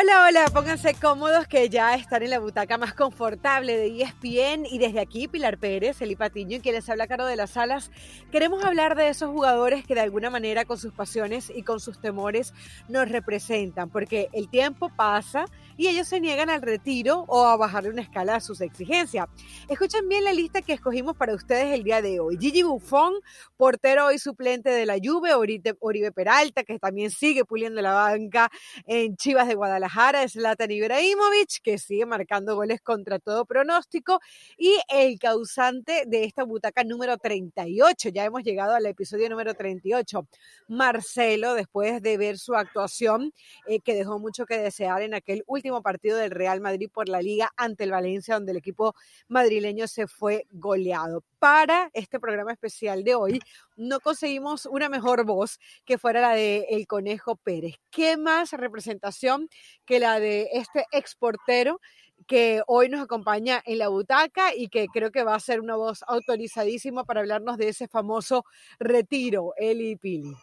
Hola, hola, pónganse cómodos que ya están en la butaca más confortable de ESPN y desde aquí Pilar Pérez, Eli Patiño y quien les habla Caro de las Salas, queremos hablar de esos jugadores que de alguna manera con sus pasiones y con sus temores nos representan, porque el tiempo pasa y ellos se niegan al retiro o a bajarle una escala a sus exigencias. Escuchen bien la lista que escogimos para ustedes el día de hoy. Gigi Buffon, portero y suplente de la Juve, Oribe Peralta, que también sigue puliendo la banca en Chivas de Guadalajara, Guadalajara, Zlatan Ibrahimovic, que sigue marcando goles contra todo pronóstico, y el causante de esta butaca número 38. Ya hemos llegado al episodio número 38. Marcelo, después de ver su actuación, eh, que dejó mucho que desear en aquel último partido del Real Madrid por la Liga ante el Valencia, donde el equipo madrileño se fue goleado. Para este programa especial de hoy, no conseguimos una mejor voz que fuera la de El Conejo Pérez. ¿Qué más representación que la de este exportero que hoy nos acompaña en la butaca y que creo que va a ser una voz autorizadísima para hablarnos de ese famoso retiro, Eli Pili.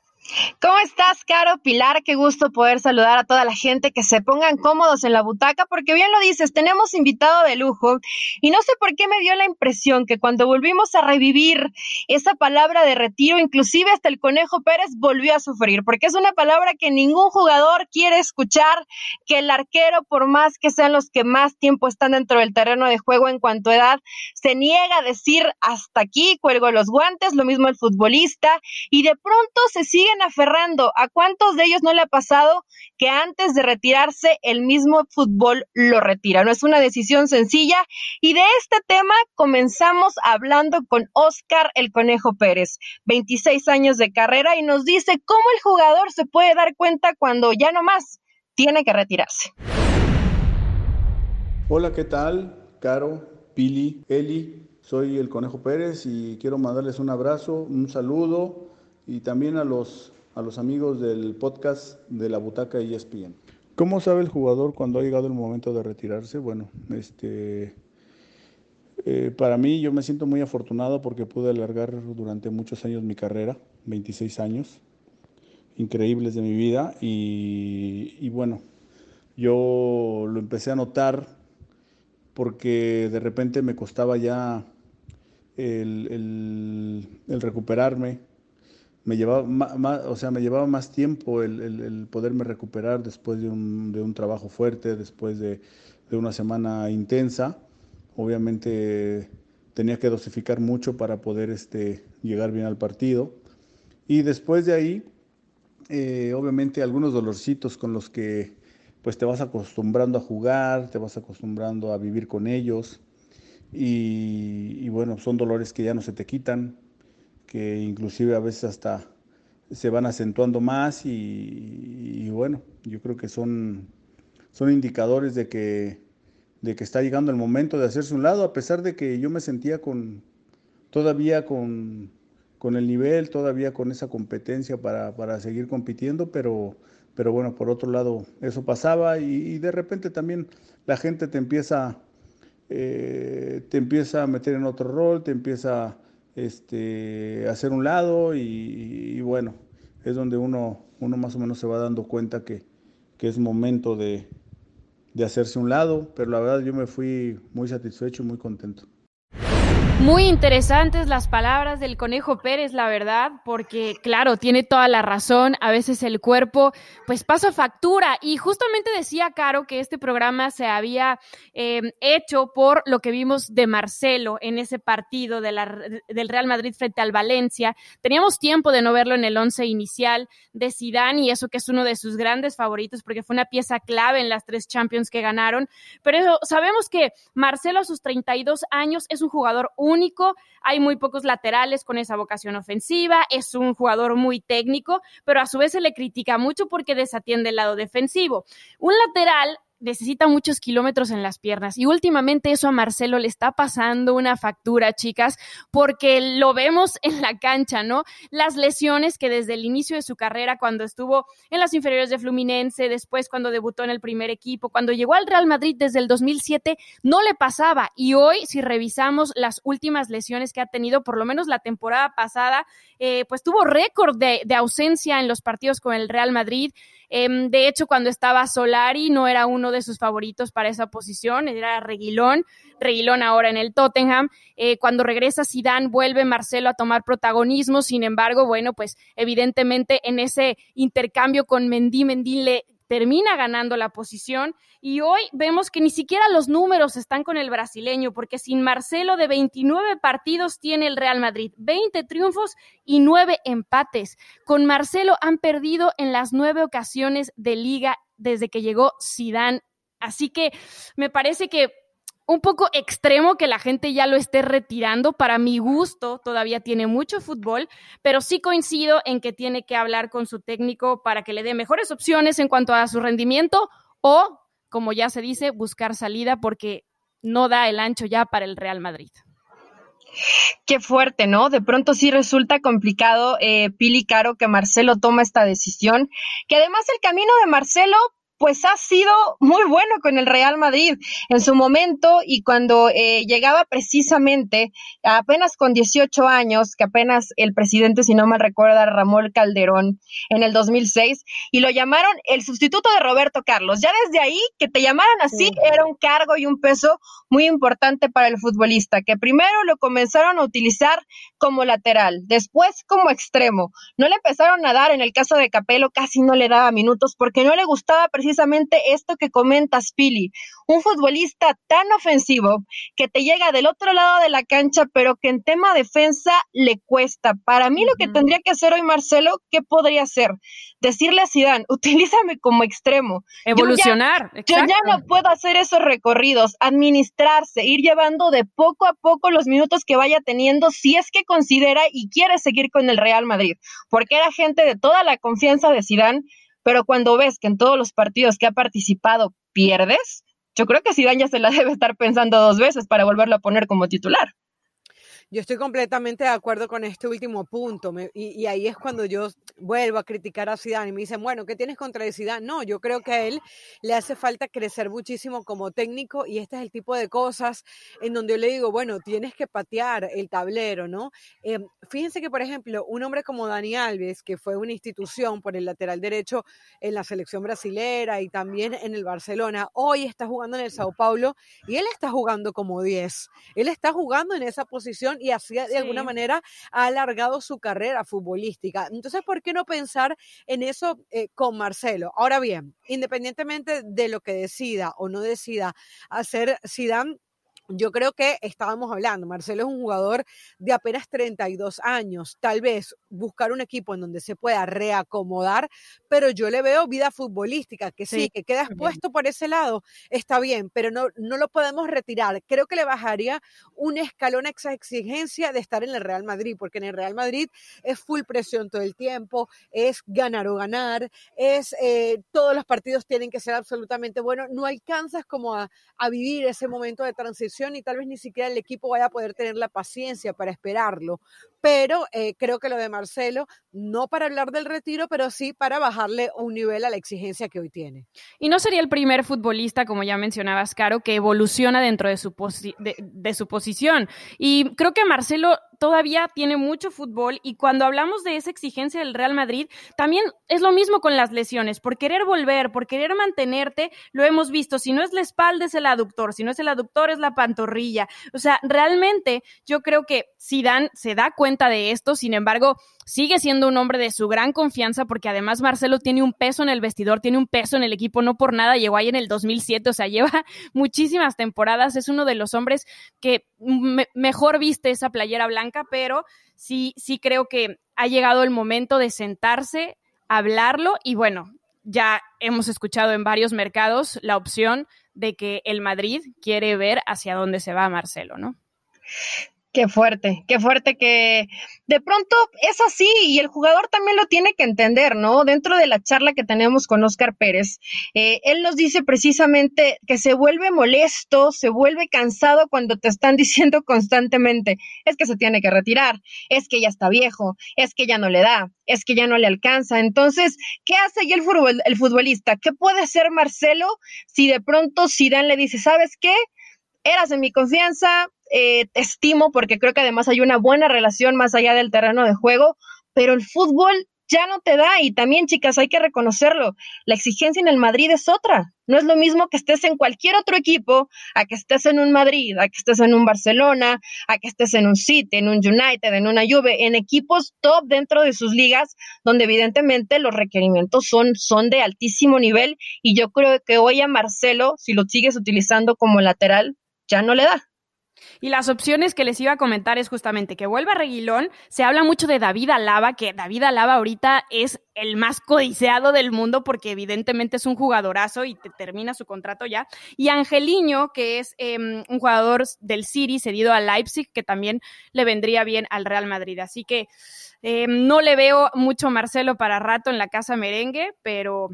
¿Cómo estás, Caro Pilar? Qué gusto poder saludar a toda la gente que se pongan cómodos en la butaca, porque bien lo dices, tenemos invitado de lujo y no sé por qué me dio la impresión que cuando volvimos a revivir esa palabra de retiro, inclusive hasta el Conejo Pérez volvió a sufrir, porque es una palabra que ningún jugador quiere escuchar, que el arquero, por más que sean los que más tiempo están dentro del terreno de juego en cuanto a edad, se niega a decir hasta aquí, cuelgo los guantes, lo mismo el futbolista, y de pronto se aferrando. ¿A cuántos de ellos no le ha pasado que antes de retirarse el mismo fútbol lo retira? No es una decisión sencilla. Y de este tema comenzamos hablando con Oscar el Conejo Pérez, 26 años de carrera, y nos dice cómo el jugador se puede dar cuenta cuando ya no más tiene que retirarse. Hola, ¿qué tal? Caro, Pili, Eli. Soy el Conejo Pérez y quiero mandarles un abrazo, un saludo y también a los, a los amigos del podcast de la Butaca ESPN. ¿Cómo sabe el jugador cuando ha llegado el momento de retirarse? Bueno, este, eh, para mí yo me siento muy afortunado porque pude alargar durante muchos años mi carrera, 26 años, increíbles de mi vida y, y bueno, yo lo empecé a notar porque de repente me costaba ya el, el, el recuperarme, me llevaba más, o sea, me llevaba más tiempo el, poderme recuperar después de un, trabajo fuerte, después de, una semana intensa. Obviamente tenía que dosificar mucho para poder este, llegar bien al partido. Y después de ahí, eh, obviamente algunos dolorcitos con los que pues te vas acostumbrando a jugar, te vas acostumbrando a vivir con ellos. Y, y bueno, son dolores que ya no se te quitan, que inclusive a veces hasta se van acentuando más y, bueno, yo creo que son, son indicadores de que, de que está llegando el momento de hacerse un lado, a pesar de que yo me sentía con todavía con, con el nivel, todavía con esa competencia para, para seguir compitiendo, pero, pero bueno, por otro lado, eso pasaba y, de repente también la gente te empieza, eh, te empieza a meter en otro rol, te empieza este, hacer un lado y, bueno, es donde uno, uno más o menos se va dando cuenta que, que es momento de, de hacerse un lado, pero la verdad yo me fui muy satisfecho y muy contento. Muy interesantes las palabras del Conejo Pérez, la verdad, porque claro, tiene toda la razón, a veces el cuerpo pues pasa factura y justamente decía Caro que este programa se había em, hecho por lo que vimos de Marcelo en ese partido del Real Madrid frente al Valencia. Teníamos tiempo de no verlo en el once inicial de Zidane y eso que es uno de sus grandes favoritos porque fue una pieza clave en las tres Champions que ganaron, pero sabemos que Marcelo a sus 32 años es un jugador único, hay muy pocos laterales con esa vocación ofensiva, es un jugador muy técnico, pero a su vez se le critica mucho porque desatiende el lado defensivo. Un lateral necesita muchos kilómetros en las piernas. Y últimamente eso a Marcelo le está pasando una factura, chicas, porque lo vemos en la cancha, ¿no? Las lesiones que desde el inicio de su carrera, cuando estuvo en las inferiores de Fluminense, después cuando debutó en el primer equipo, cuando llegó al Real Madrid desde el 2007, no le pasaba. Y hoy, si revisamos las últimas lesiones que ha tenido, por lo menos la temporada pasada, eh, pues tuvo récord de, ausencia en los partidos con el Real Madrid. Em, de hecho, cuando estaba Solari, no era uno de sus favoritos para esa posición, era Reguilón. Reguilón ahora en el Tottenham. Eh, cuando regresa Zidane, vuelve Marcelo a tomar protagonismo. Sin embargo, bueno, pues evidentemente en ese intercambio con Mendy, Mendy le termina ganando la posición y hoy vemos que ni siquiera los números están con el brasileño, porque sin Marcelo de 29 partidos tiene el Real Madrid, 20 triunfos y 9 empates. Con Marcelo han perdido en las nueve ocasiones de liga desde que llegó Zidane. Así que me parece que un poco extremo que la gente ya lo esté retirando. Para mi gusto, todavía tiene mucho fútbol, pero sí coincido en que tiene que hablar con su técnico para que le dé mejores opciones en cuanto a su rendimiento o, como ya se dice, buscar salida porque no da el ancho ya para el Real Madrid. Qué fuerte, ¿no? De pronto sí resulta complicado, eh, Pili Caro, que Marcelo toma esta decisión, que además el camino de Marcelo pues ha sido muy bueno con el Real Madrid en su momento y cuando eh, llegaba precisamente apenas con 18 años, que apenas el presidente, si no mal recuerda, Ramón Calderón en el 2006, y lo llamaron el sustituto de Roberto Carlos. Ya desde ahí, que te llamaran así, era un cargo y un peso muy importante para el futbolista, que primero lo comenzaron a utilizar como lateral, después como extremo. No le empezaron a dar, en el caso de Capelo, casi no le daba minutos porque no le gustaba precisamente esto que comentas, Pili. Un futbolista tan ofensivo que te llega del otro lado de la cancha, pero que en tema defensa le cuesta. Para mí, lo que tendría que hacer hoy Marcelo, ¿qué podría hacer? Decirle a Zidane, utilízame como extremo. Evolucionar. Yo ya, yo ya no puedo hacer esos recorridos, administrarse, ir llevando de poco a poco los minutos que vaya teniendo, si es que considera y quiere seguir con el Real Madrid, porque era gente de toda la confianza de Zidane pero cuando ves que en todos los partidos que ha participado pierdes, yo creo que Zidane ya se la debe estar pensando dos veces para volverlo a poner como titular. Yo estoy completamente de acuerdo con este último punto y, ahí es cuando yo vuelvo a criticar a Zidane y me dicen, bueno, ¿qué tienes contra Zidane? No, yo creo que a él le hace falta crecer muchísimo como técnico y este es el tipo de cosas en donde yo le digo, bueno, tienes que patear el tablero, ¿no? Eh, fíjense que, por ejemplo, un hombre como Dani Alves, que fue una institución por el lateral derecho en la selección brasilera y también en el Barcelona, hoy está jugando en el Sao Paulo y él está jugando como 10. Él está jugando en esa posición y así de alguna manera ha alargado su carrera futbolística. Entonces, ¿por qué no pensar en eso eh, con Marcelo? Ahora bien, independientemente de lo que decida o no decida hacer Zidane, yo creo que estábamos hablando, Marcelo es un jugador de apenas 32 años, tal vez buscar un equipo en donde se pueda reacomodar, pero yo le veo vida futbolística, que sí, que queda expuesto por ese lado, está bien, pero no, no lo podemos retirar. Creo que le bajaría un escalón a esa exigencia de estar en el Real Madrid, porque en el Real Madrid es full presión todo el tiempo, es ganar o ganar, es eh, todos los partidos tienen que ser absolutamente buenos, no alcanzas como a, a vivir ese momento de transición y tal vez ni siquiera el equipo vaya a poder tener la paciencia para esperarlo. Pero eh, creo que lo de Marcelo, no para hablar del retiro, pero sí para bajarle un nivel a la exigencia que hoy tiene. Y no sería el primer futbolista, como ya mencionabas, Caro, que evoluciona dentro de su, de su posición. Y creo que Marcelo todavía tiene mucho fútbol y cuando hablamos de esa exigencia del Real Madrid, también es lo mismo con las lesiones, por querer volver, por querer mantenerte, lo hemos visto, si no es la espalda es el aductor, si no es el aductor es la pantorrilla. O sea, realmente yo creo que Zidane se da cuenta de esto, sin embargo, sigue siendo un hombre de su gran confianza porque además Marcelo tiene un peso en el vestidor, tiene un peso en el equipo, no por nada llegó ahí en el 2007, o sea, lleva muchísimas temporadas, es uno de los hombres que mejor viste esa playera blanca, pero sí, sí creo que ha llegado el momento de sentarse, hablarlo y bueno, ya hemos escuchado en varios mercados la opción de que el Madrid quiere ver hacia dónde se va Marcelo, ¿no? Qué fuerte, qué fuerte que de pronto es así y el jugador también lo tiene que entender, ¿no? Dentro de la charla que tenemos con Oscar Pérez, eh, él nos dice precisamente que se vuelve molesto, se vuelve cansado cuando te están diciendo constantemente, es que se tiene que retirar, es que ya está viejo, es que ya no le da, es que ya no le alcanza. Entonces, ¿qué hace ahí el, futbolista? ¿Qué puede hacer Marcelo si de pronto Zidane le dice, ¿sabes qué? Eras en mi confianza, eh, estimo porque creo que además hay una buena relación más allá del terreno de juego, pero el fútbol ya no te da y también chicas hay que reconocerlo, la exigencia en el Madrid es otra, no es lo mismo que estés en cualquier otro equipo a que estés en un Madrid, a que estés en un Barcelona, a que estés en un City, en un United, en una Juve, en equipos top dentro de sus ligas donde evidentemente los requerimientos son, son de altísimo nivel y yo creo que hoy a Marcelo, si lo sigues utilizando como lateral, ya no le da. Y las opciones que les iba a comentar es justamente que vuelva Reguilón. Se habla mucho de David Alaba, que David Alaba ahorita es el más codiciado del mundo porque evidentemente es un jugadorazo y te termina su contrato ya. Y Angeliño, que es em, un jugador del City cedido a Leipzig, que también le vendría bien al Real Madrid. Así que em, no le veo mucho Marcelo para rato en la casa merengue, pero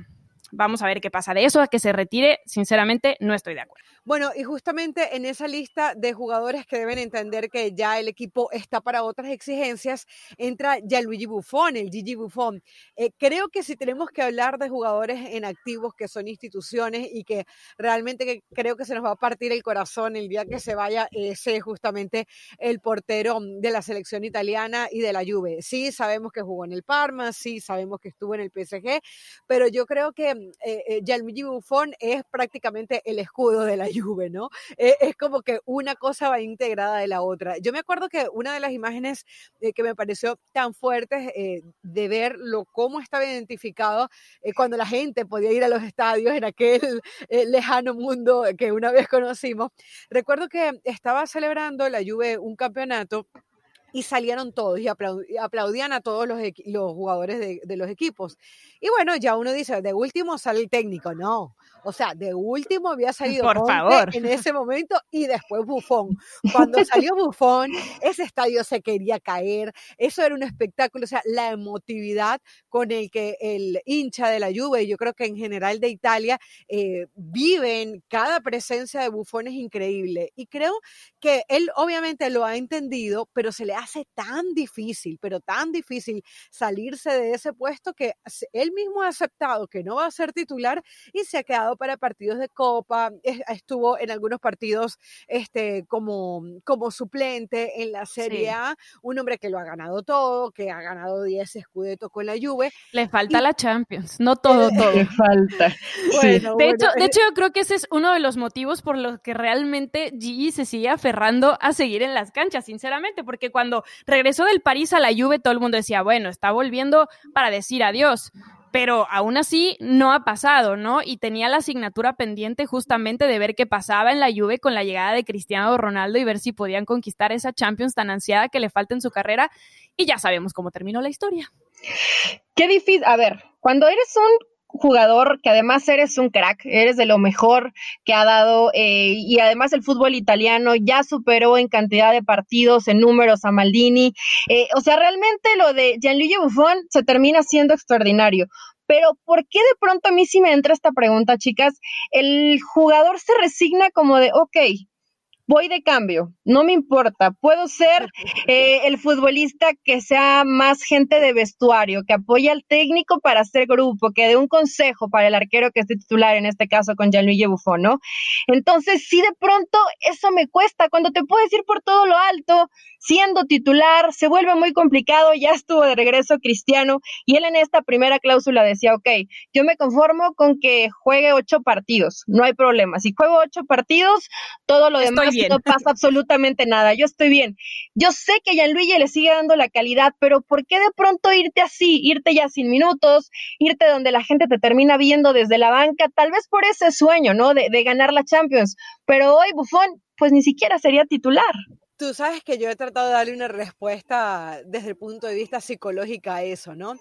vamos a ver qué pasa de eso, a que se retire, sinceramente no estoy de acuerdo. Bueno, y justamente en esa lista de jugadores que deben entender que ya el equipo está para otras exigencias, entra Gianluigi Buffon, el Gigi Buffon. Eh, creo que si tenemos que hablar de jugadores en activos que son instituciones y que realmente creo que se nos va a partir el corazón el día que se vaya, ese es justamente el portero de la selección italiana y de la Juve. Sí, sabemos que jugó en el Parma, sí, sabemos que estuvo en el PSG, pero yo creo que eh, eh, Gianluigi Buffon es prácticamente el escudo de la Juve, ¿no? Eh, es como que una cosa va integrada de la otra. Yo me acuerdo que una de las imágenes eh, que me pareció tan fuertes eh, de verlo, cómo estaba identificado cuando la gente podía ir a los estadios en aquel lejano mundo que una vez conocimos. Recuerdo que estaba celebrando la Juve un campeonato y salieron todos y aplaudían a todos los, los jugadores de, de, los equipos. Y bueno, ya uno dice, de último sale el técnico, no. O sea, de último había salido Por favor. en ese momento y después Bufón. Cuando salió Bufón, ese estadio se quería caer, eso era un espectáculo, o sea, la emotividad con el que el hincha de la Juve, yo creo que en general de Italia, eh, viven cada presencia de Bufón es increíble. Y creo que él obviamente lo ha entendido, pero se le hace tan difícil, pero tan difícil salirse de ese puesto que él mismo ha aceptado que no va a ser titular y se ha quedado para partidos de Copa, estuvo en algunos partidos este, como, como suplente en la Serie A, un hombre que lo ha ganado todo, que ha ganado 10 escudetos con la Juve. Le falta la Champions, no todo, todo. Le falta. Bueno, de, hecho, de eh hecho, yo creo que ese es uno de los motivos por los que realmente Gigi se sigue aferrando a seguir en las canchas, sinceramente, porque cuando regresó del París a la Juve, todo el mundo decía, bueno, está volviendo para decir adiós pero aún así no ha pasado, ¿no? Y tenía la asignatura pendiente justamente de ver qué pasaba en la Juve con la llegada de Cristiano Ronaldo y ver si podían conquistar esa Champions tan ansiada que le falta en su carrera y ya sabemos cómo terminó la historia. Qué difícil, a ver, cuando eres un jugador que además eres un crack, eres de lo mejor que ha dado eh, y además el fútbol italiano ya superó en cantidad de partidos, en números a Maldini. Eh, o sea, realmente lo de Gianluigi Buffon se termina siendo extraordinario. Pero ¿por qué de pronto a mí sí me entra esta pregunta, chicas? El jugador se resigna como de, ok, voy de cambio, no me importa, puedo ser eh, el futbolista que sea más gente de vestuario, que apoye al técnico para hacer grupo, que dé un consejo para el arquero que esté titular, en este caso con Gianluigi Buffon, ¿no? Entonces, sí de pronto eso me cuesta, cuando te puedes ir por todo lo alto, siendo titular, se vuelve muy complicado, ya estuvo de regreso Cristiano y él en esta primera cláusula decía, ok, yo me conformo con que juegue ocho partidos, no hay problema, si juego ocho partidos, todo lo demás no pasa absolutamente nada, yo estoy bien. Yo sé que Gianluigi le sigue dando la calidad, pero ¿por qué de pronto irte así, irte ya sin minutos, irte donde la gente te termina viendo desde la banca, tal vez por ese sueño, ¿no? De, de ganar la Champions, pero hoy Buffon pues ni siquiera sería titular. Tú sabes que yo he tratado de darle una respuesta desde el punto de vista psicológico a eso, ¿no?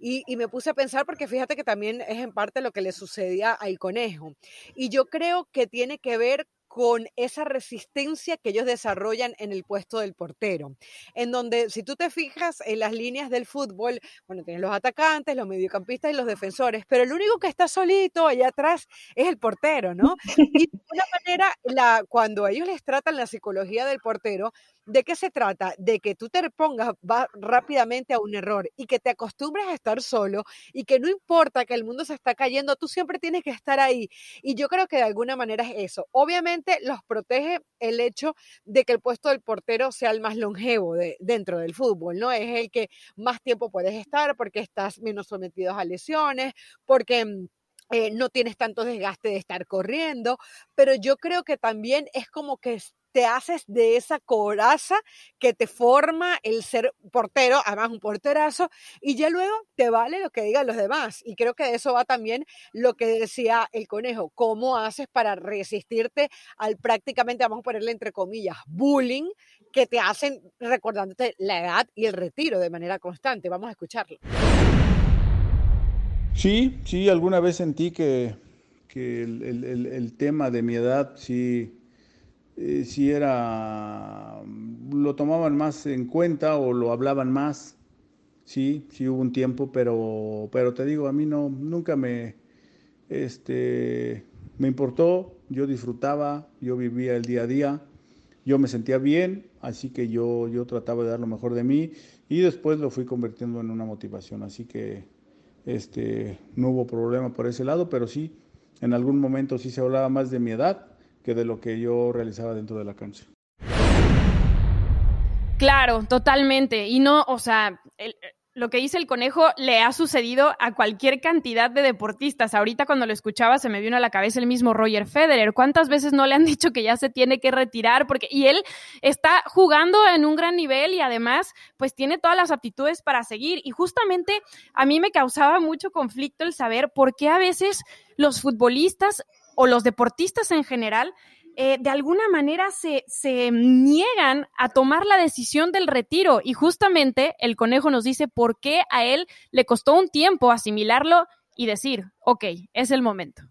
Y, y, me puse a pensar porque fíjate que también es en parte lo que le sucedía al conejo. Y yo creo que tiene que ver con esa resistencia que ellos desarrollan en el puesto del portero, en donde si tú te fijas en las líneas del fútbol, bueno, tienes los atacantes, los mediocampistas y los defensores, pero el único que está solito allá atrás es el portero, ¿no? Y de alguna manera, la, cuando ellos les tratan la psicología del portero, ¿De qué se trata? De que tú te pongas va rápidamente a un error y que te acostumbres a estar solo y que no importa que el mundo se está cayendo, tú siempre tienes que estar ahí. Y yo creo que de alguna manera es eso. Obviamente los protege el hecho de que el puesto del portero sea el más longevo de, dentro del fútbol, ¿no? Es el que más tiempo puedes estar porque estás menos sometido a lesiones, porque... Mm, eh, no tienes tanto desgaste de estar corriendo, pero yo creo que también es como que te haces de esa coraza que te forma el ser portero, además un porterazo, y ya luego te vale lo que digan los demás. Y creo que de eso va también lo que decía el conejo, cómo haces para resistirte al prácticamente, vamos a ponerle entre comillas, bullying que te hacen recordándote la edad y el retiro de manera constante. Vamos a escucharlo. Sí, sí, alguna vez sentí que, el tema de mi edad sí eh, si era, lo tomaban más en cuenta o lo hablaban más. Sí, sí hubo un tiempo, pero, pero te digo, a mí no, nunca me, este, me importó, yo disfrutaba, yo vivía el día a día, yo me sentía bien, así que yo, yo trataba de dar lo mejor de mí y después lo fui convirtiendo en una motivación, así que este, no hubo problema por ese lado, pero sí, en algún momento sí se hablaba más de mi edad que de lo que yo realizaba dentro de la cancha. Claro, totalmente. Y no, o sea, lo que dice el conejo le ha sucedido a cualquier cantidad de deportistas. Ahorita cuando lo escuchaba se me vino a la cabeza el mismo Roger Federer. ¿Cuántas veces no le han dicho que ya se tiene que retirar? Porque, y él está jugando en un gran nivel y además, pues tiene todas las aptitudes para seguir. Y justamente a mí me causaba mucho conflicto el saber por qué a veces los futbolistas o los deportistas en general, eh, de alguna manera se, se, niegan a tomar la decisión del retiro. Y justamente el conejo nos dice por qué a él le costó un tiempo asimilarlo y decir, ok, es el momento.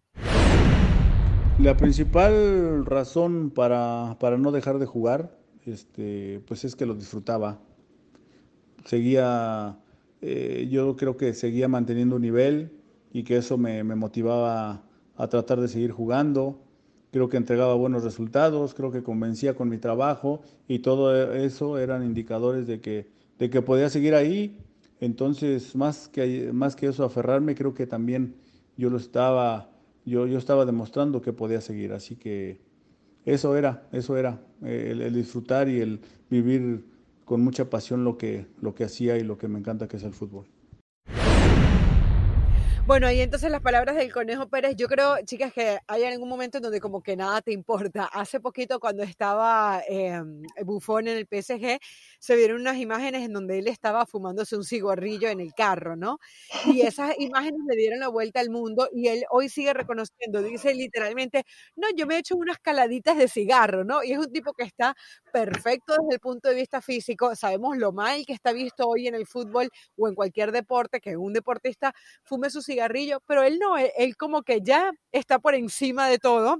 La principal razón para, para no dejar de jugar, este, pues es que lo disfrutaba. Seguía, eh, yo creo que seguía manteniendo un nivel y que eso me, me motivaba a tratar de seguir jugando. Creo que entregaba buenos resultados, creo que convencía con mi trabajo y todo eso eran indicadores de que, de que podía seguir ahí. Entonces, más que, más que eso, aferrarme, creo que también yo lo estaba, yo, yo estaba demostrando que podía seguir. Así que eso era, eso era, el, el disfrutar y el vivir con mucha pasión lo que, lo que hacía y lo que me encanta que es el fútbol. Bueno, y entonces las palabras del Conejo Pérez, yo creo, chicas, que hay algún momento en donde como que nada te importa. Hace poquito cuando estaba eh, Bufón en el PSG, se vieron unas imágenes en donde él estaba fumándose un cigarrillo en el carro, ¿no? Y esas imágenes le dieron la vuelta al mundo y él hoy sigue reconociendo, dice literalmente, no, yo me he hecho unas caladitas de cigarro, ¿no? Y es un tipo que está perfecto desde el punto de vista físico. Sabemos lo mal que está visto hoy en el fútbol o en cualquier deporte, que un deportista fume su cigarrillo, pero él no, él, como que ya está por encima de todo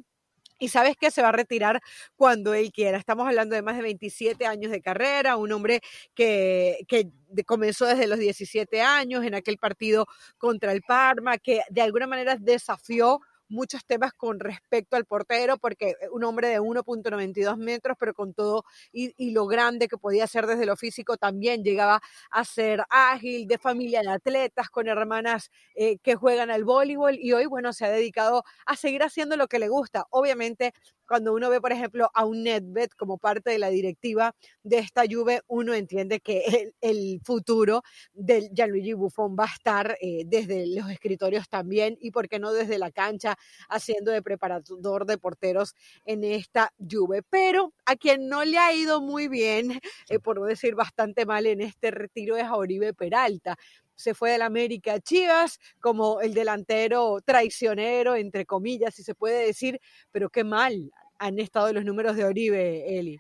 y sabes que se va a retirar cuando él quiera. Estamos hablando de más de 27 años de carrera, un hombre que, que, comenzó desde los 17 años en aquel partido contra el Parma, que de alguna manera desafió muchos temas con respecto al portero, porque eh, un hombre de 1.92 metros, pero con todo y, lo grande que podía ser desde lo físico, también llegaba a ser ágil, de familia de atletas, con hermanas eh, que juegan al voleibol y hoy, bueno, se ha dedicado a seguir haciendo lo que le gusta. Obviamente cuando uno ve, por ejemplo, a un Netbet como parte de la directiva de esta Juve, uno entiende que el, futuro del Gianluigi Buffon va a estar eh, desde los escritorios también y, por qué no, desde la cancha, haciendo de preparador de porteros en esta Juve. Pero a quien no le ha ido muy bien, eh, por no decir bastante mal en este retiro, es a Oribe Peralta se fue del América a Chivas como el delantero traicionero, entre comillas, si se puede decir, pero qué mal han estado los números de Oribe, Eli.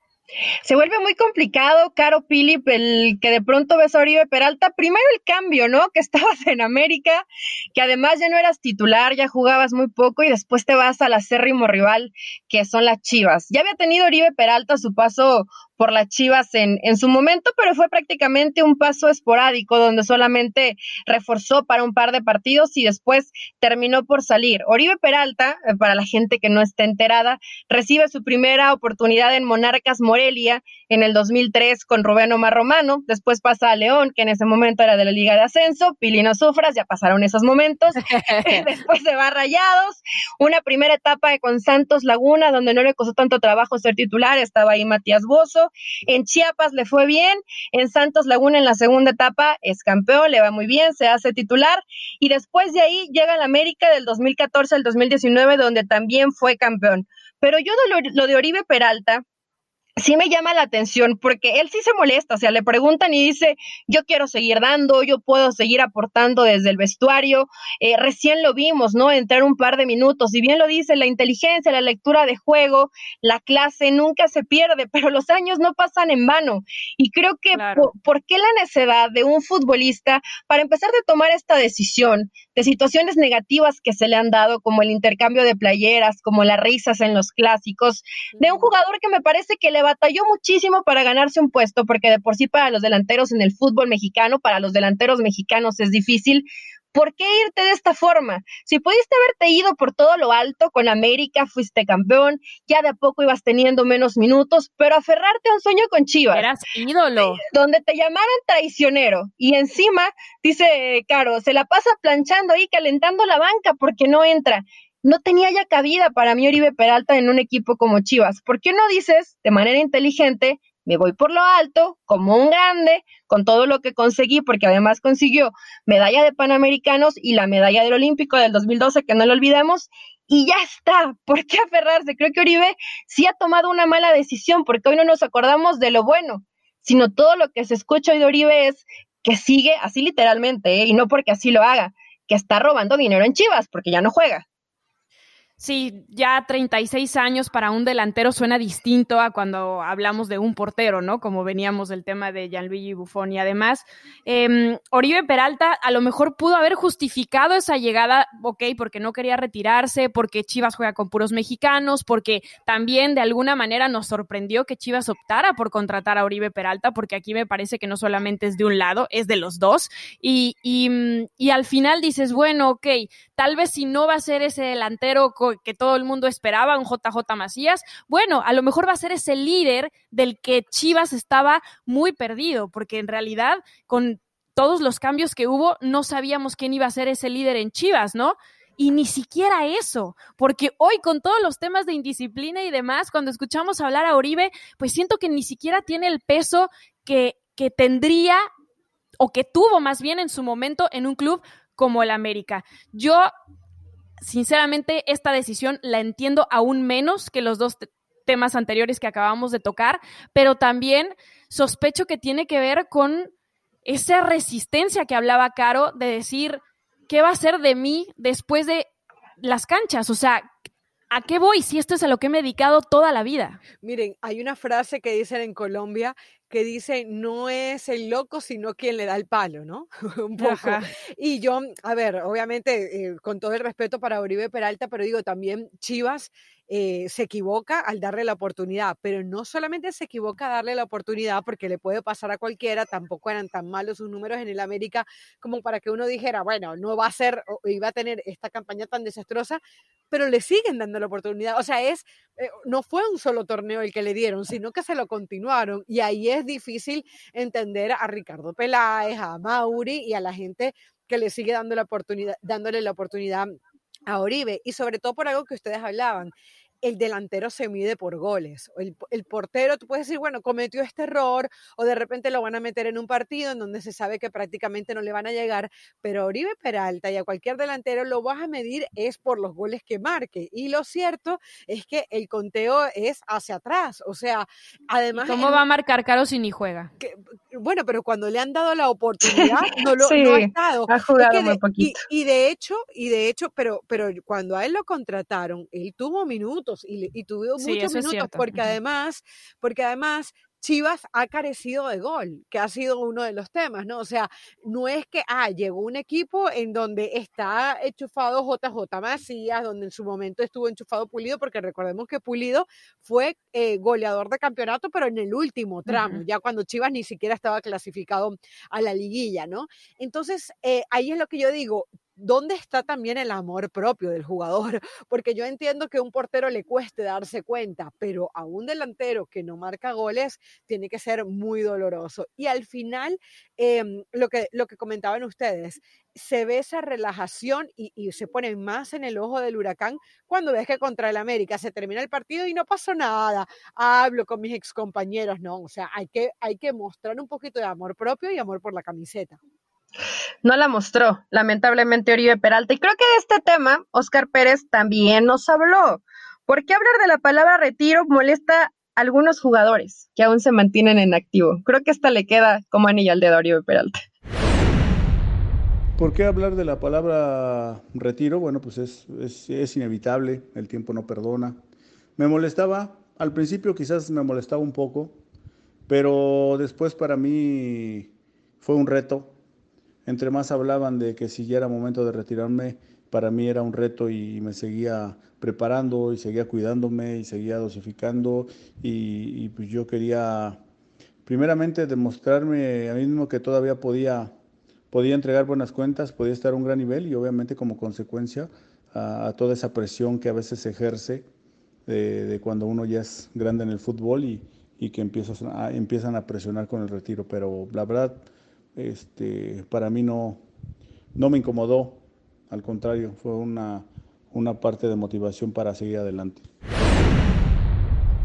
Se vuelve muy complicado, Caro Philip, el que de pronto ves a Oribe Peralta. Primero el cambio, ¿no? Que estabas en América, que además ya no eras titular, ya jugabas muy poco y después te vas al acérrimo rival, que son las Chivas. Ya había tenido Oribe Peralta su paso por las Chivas en, en su momento, pero fue prácticamente un paso esporádico donde solamente reforzó para un par de partidos y después terminó por salir. Oribe Peralta, eh, para la gente que no está enterada, recibe su primera oportunidad en Monarcas Morelia en el 2003 con Rubén Omar Romano, después pasa a León, que en ese momento era de la Liga de Ascenso, Pilino Sufras, ya pasaron esos momentos, después se va a Rayados, una primera etapa con Santos Laguna, donde no le costó tanto trabajo ser titular, estaba ahí Matías Bozo, en Chiapas le fue bien, en Santos Laguna en la segunda etapa es campeón, le va muy bien, se hace titular, y después de ahí llega la América del 2014 al 2019, donde también fue campeón. Pero yo lo, lo de Oribe Peralta, sí me llama la atención porque él sí se molesta, o sea, le preguntan y dice, yo quiero seguir dando, yo puedo seguir aportando desde el vestuario, eh, recién lo vimos, ¿no? Entrar un par de minutos, y bien lo dice, la inteligencia, la lectura de juego, la clase nunca se pierde, pero los años no pasan en vano. Y creo que, por, qué la necedad de un futbolista para empezar de tomar esta decisión de situaciones negativas que se le han dado, como el intercambio de playeras, como las risas en los clásicos, de un jugador que me parece que le batalló muchísimo para ganarse un puesto, porque de por sí para los delanteros en el fútbol mexicano, para los delanteros mexicanos es difícil. ¿Por qué irte de esta forma? Si pudiste haberte ido por todo lo alto con América, fuiste campeón, ya de a poco ibas teniendo menos minutos, pero aferrarte a un sueño con Chivas. Eras ídolo. Donde te llamaran traicionero. Y encima, dice Caro, se la pasa planchando ahí, calentando la banca porque no entra no tenía ya cabida para mí Oribe Peralta en un equipo como Chivas. ¿Por qué no dices de manera inteligente, me voy por lo alto, como un grande, con todo lo que conseguí, porque además consiguió medalla de Panamericanos y la medalla del Olímpico del 2012, que no lo olvidemos, y ya está. ¿Por qué aferrarse? Creo que Oribe sí ha tomado una mala decisión, porque hoy no nos acordamos de lo bueno, sino todo lo que se escucha hoy de Oribe es que sigue así literalmente, ¿eh? y no porque así lo haga, que está robando dinero en Chivas, porque ya no juega. Sí, ya 36 años para un delantero suena distinto a cuando hablamos de un portero, ¿no? Como veníamos del tema de Gianluigi Buffon. Y además, eh, Oribe Peralta a lo mejor pudo haber justificado esa llegada, ok, porque no quería retirarse, porque Chivas juega con puros mexicanos, porque también de alguna manera nos sorprendió que Chivas optara por contratar a Oribe Peralta, porque aquí me parece que no solamente es de un lado, es de los dos. Y, y, y al final dices, bueno, ok, tal vez si no va a ser ese delantero que todo el mundo esperaba, un JJ Macías, bueno, a lo mejor va a ser ese líder del que Chivas estaba muy perdido, porque en realidad con todos los cambios que hubo, no sabíamos quién iba a ser ese líder en Chivas, ¿no? Y ni siquiera eso, porque hoy con todos los temas de indisciplina y demás, cuando escuchamos hablar a Oribe, pues siento que ni siquiera tiene el peso que, que tendría o que tuvo más bien en su momento en un club como el América. Yo sinceramente, esta decisión la entiendo aún menos que los dos temas anteriores que acabamos de tocar, pero también sospecho que tiene que ver con esa resistencia que hablaba Caro de decir, ¿qué va a ser de mí después de las canchas? O sea, ¿a qué voy si esto es a lo que me he dedicado toda la vida? Miren, hay una frase que dicen en Colombia que dice, no es el loco, sino quien le da el palo, ¿no? Un poco. Y yo, a ver, obviamente, eh, con todo el respeto para Uribe Peralta, pero digo, también Chivas eh, se equivoca al darle la oportunidad, pero no solamente se equivoca a darle la oportunidad porque le puede pasar a cualquiera, tampoco eran tan malos sus números en el América como para que uno dijera, bueno, no va a ser, iba a tener esta campaña tan desastrosa, pero le siguen dando la oportunidad. O sea, es, eh, no fue un solo torneo el que le dieron, sino que se lo continuaron y ahí es difícil entender a Ricardo Peláez, a Mauri y a la gente que le sigue dando la oportunidad, dándole la oportunidad a Oribe y sobre todo por algo que ustedes hablaban, el delantero se mide por goles. El, el, portero, tú puedes decir, bueno, cometió este error o de repente lo van a meter en un partido en donde se sabe que prácticamente no le van a llegar, pero Oribe Peralta y a cualquier delantero lo vas a medir es por los goles que marque. Y lo cierto es que el conteo es hacia atrás. O sea, además... ¿Cómo va a marcar Caro si ni juega? bueno, pero cuando le han dado la oportunidad, no lo ha estado. Ha jugado muy poquito. Y, y, de hecho, y de hecho, pero, pero cuando a él lo contrataron, él tuvo minutos minutos y, y muchos minutos porque además, porque además Chivas ha carecido de gol, que ha sido uno de los temas, ¿no? O sea, no es que, ah, llegó un equipo en donde está enchufado JJ Macías, donde en su momento estuvo enchufado Pulido, porque recordemos que Pulido fue eh, goleador de campeonato, pero en el último tramo, ya cuando Chivas ni siquiera estaba clasificado a la liguilla, ¿no? Entonces, eh, ahí es lo que yo digo, ¿dónde está también el amor propio del jugador? Porque yo entiendo que a un portero le cueste darse cuenta, pero a un delantero que no marca goles tiene que ser muy doloroso. Y al final, em, lo, que, lo que comentaban ustedes, se ve esa relajación y, se pone más en el ojo del huracán cuando ves que contra el América se termina el partido y no pasó nada. Hablo con mis excompañeros, no, o sea, hay que, hay que mostrar un poquito de amor propio y amor por la camiseta no la mostró, lamentablemente, Oribe Peralta. Y creo que de este tema, Oscar Pérez también nos habló. ¿Por qué hablar de la palabra retiro molesta a algunos jugadores que aún se mantienen en activo? Creo que esta le queda como anillo al dedo a Oribe Peralta. ¿Por qué hablar de la palabra retiro? Bueno, pues es, es inevitable, el tiempo no perdona. Me molestaba, al principio quizás me molestaba un poco, pero después para mí fue un reto, entre más hablaban de que si ya era momento de retirarme, para mí era un reto y me seguía preparando y seguía cuidándome y seguía dosificando y, pues yo quería primeramente demostrarme a mí mismo que todavía podía, podía entregar buenas cuentas, podía estar a un gran nivel y obviamente como consecuencia a, toda esa presión que a veces se ejerce de, cuando uno ya es grande en el fútbol y, y que empiezan a, empiezan a presionar con el retiro. Pero la verdad este, para mí no, no me incomodó, al contrario, fue una, una parte de motivación para seguir adelante.